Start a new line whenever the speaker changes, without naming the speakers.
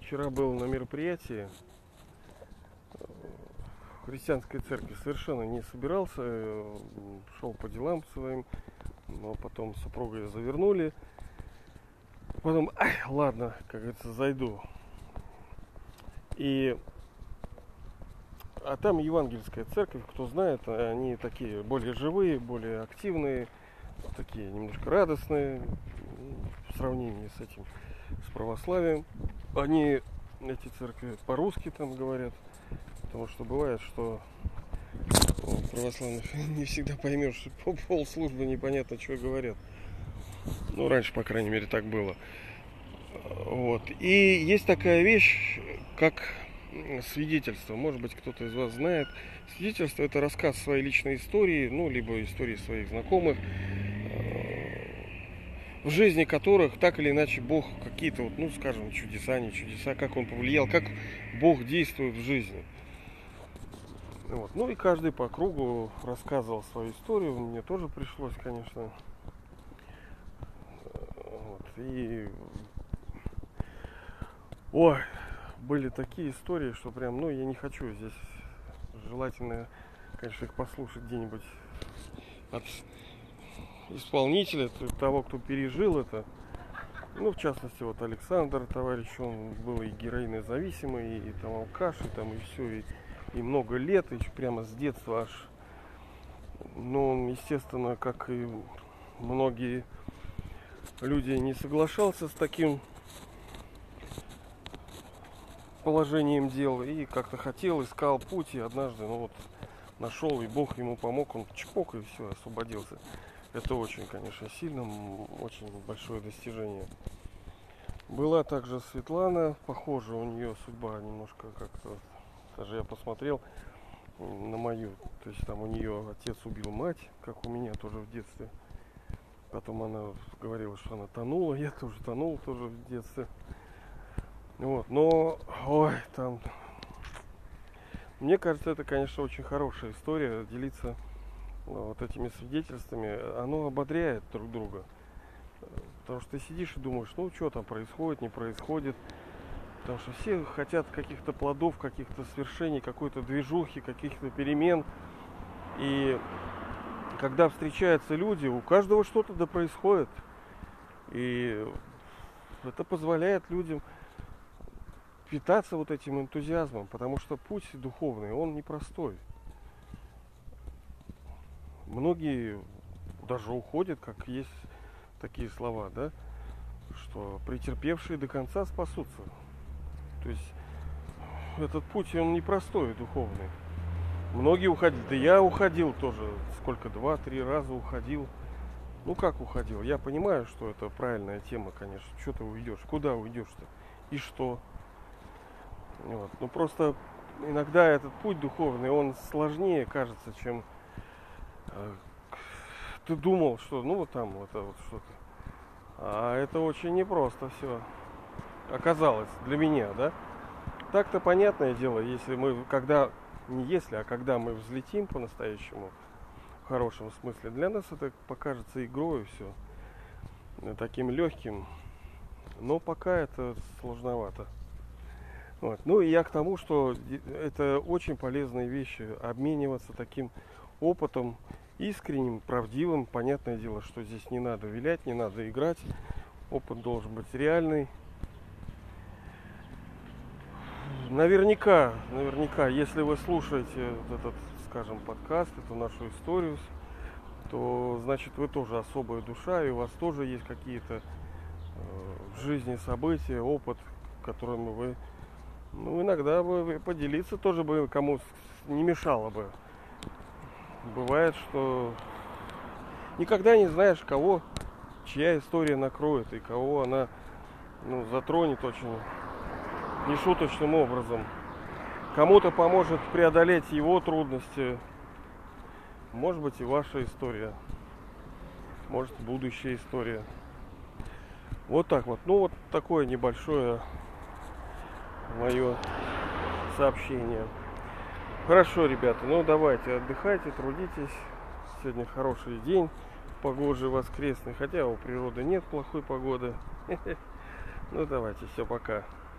Вчера был на мероприятии в христианской церкви. Совершенно не собирался, э, шел по делам своим, но потом супругой завернули. Потом, ай, ладно, как говорится, зайду. И а там евангельская церковь, кто знает, они такие более живые, более активные, такие немножко радостные в сравнении с этим, с православием. Они, эти церкви, по-русски там говорят, потому что бывает, что православных не всегда поймешь, по полслужбы непонятно, что говорят. Ну, раньше, по крайней мере, так было. Вот. И есть такая вещь, как свидетельство. Может быть, кто-то из вас знает. Свидетельство – это рассказ своей личной истории, ну, либо истории своих знакомых, в жизни которых так или иначе Бог какие-то, вот, ну, скажем, чудеса, не чудеса, как Он повлиял, как Бог действует в жизни. Вот. Ну и каждый по кругу рассказывал свою историю. Мне тоже пришлось, конечно. Вот. И Ой, были такие истории, что прям, ну, я не хочу здесь желательно, конечно, их послушать где-нибудь от исполнителя, того, кто пережил это. Ну, в частности, вот Александр, товарищ, он был и героинозависимый, и, и там алкаш, и там и все, и, и много лет, и прямо с детства аж. Но он, естественно, как и многие люди, не соглашался с таким положением дел и как-то хотел, искал путь, и однажды, ну вот, нашел, и Бог ему помог, он чпок, и все, освободился. Это очень, конечно, сильно, очень большое достижение. Была также Светлана, похоже, у нее судьба немножко как-то, даже я посмотрел на мою, то есть там у нее отец убил мать, как у меня тоже в детстве. Потом она говорила, что она тонула, я тоже тонул тоже в детстве. Вот, но, ой, там, мне кажется, это, конечно, очень хорошая история, делиться вот этими свидетельствами, оно ободряет друг друга. Потому что ты сидишь и думаешь, ну что там происходит, не происходит. Потому что все хотят каких-то плодов, каких-то свершений, какой-то движухи, каких-то перемен. И когда встречаются люди, у каждого что-то да происходит. И это позволяет людям питаться вот этим энтузиазмом, потому что путь духовный, он непростой. Многие даже уходят, как есть такие слова, да, что претерпевшие до конца спасутся. То есть этот путь, он непростой, духовный. Многие уходили, да я уходил тоже, сколько, два-три раза уходил. Ну как уходил? Я понимаю, что это правильная тема, конечно. Что ты уйдешь? Куда уйдешь-то? И что? Вот. Ну просто иногда этот путь духовный, он сложнее кажется, чем ты думал, что ну вот там вот вот что-то. А это очень непросто все оказалось для меня, да? Так-то понятное дело, если мы, когда, не если, а когда мы взлетим по-настоящему, в хорошем смысле, для нас это покажется игрой все, таким легким, но пока это сложновато. Вот. Ну и я к тому, что это очень полезные вещи, обмениваться таким опытом искренним, правдивым. Понятное дело, что здесь не надо вилять, не надо играть. Опыт должен быть реальный. Наверняка, наверняка, если вы слушаете этот, скажем, подкаст, эту нашу историю, то значит вы тоже особая душа, и у вас тоже есть какие-то э, в жизни события, опыт, которыми вы ну, иногда бы поделиться тоже бы кому не мешало бы. Бывает, что никогда не знаешь, кого, чья история накроет и кого она ну, затронет очень нешуточным образом. Кому-то поможет преодолеть его трудности. Может быть и ваша история. Может будущая история. Вот так вот. Ну вот такое небольшое мое сообщение. Хорошо, ребята, ну давайте, отдыхайте, трудитесь. Сегодня хороший день, погожий, воскресный, хотя у природы нет плохой погоды. Ну давайте, все, пока.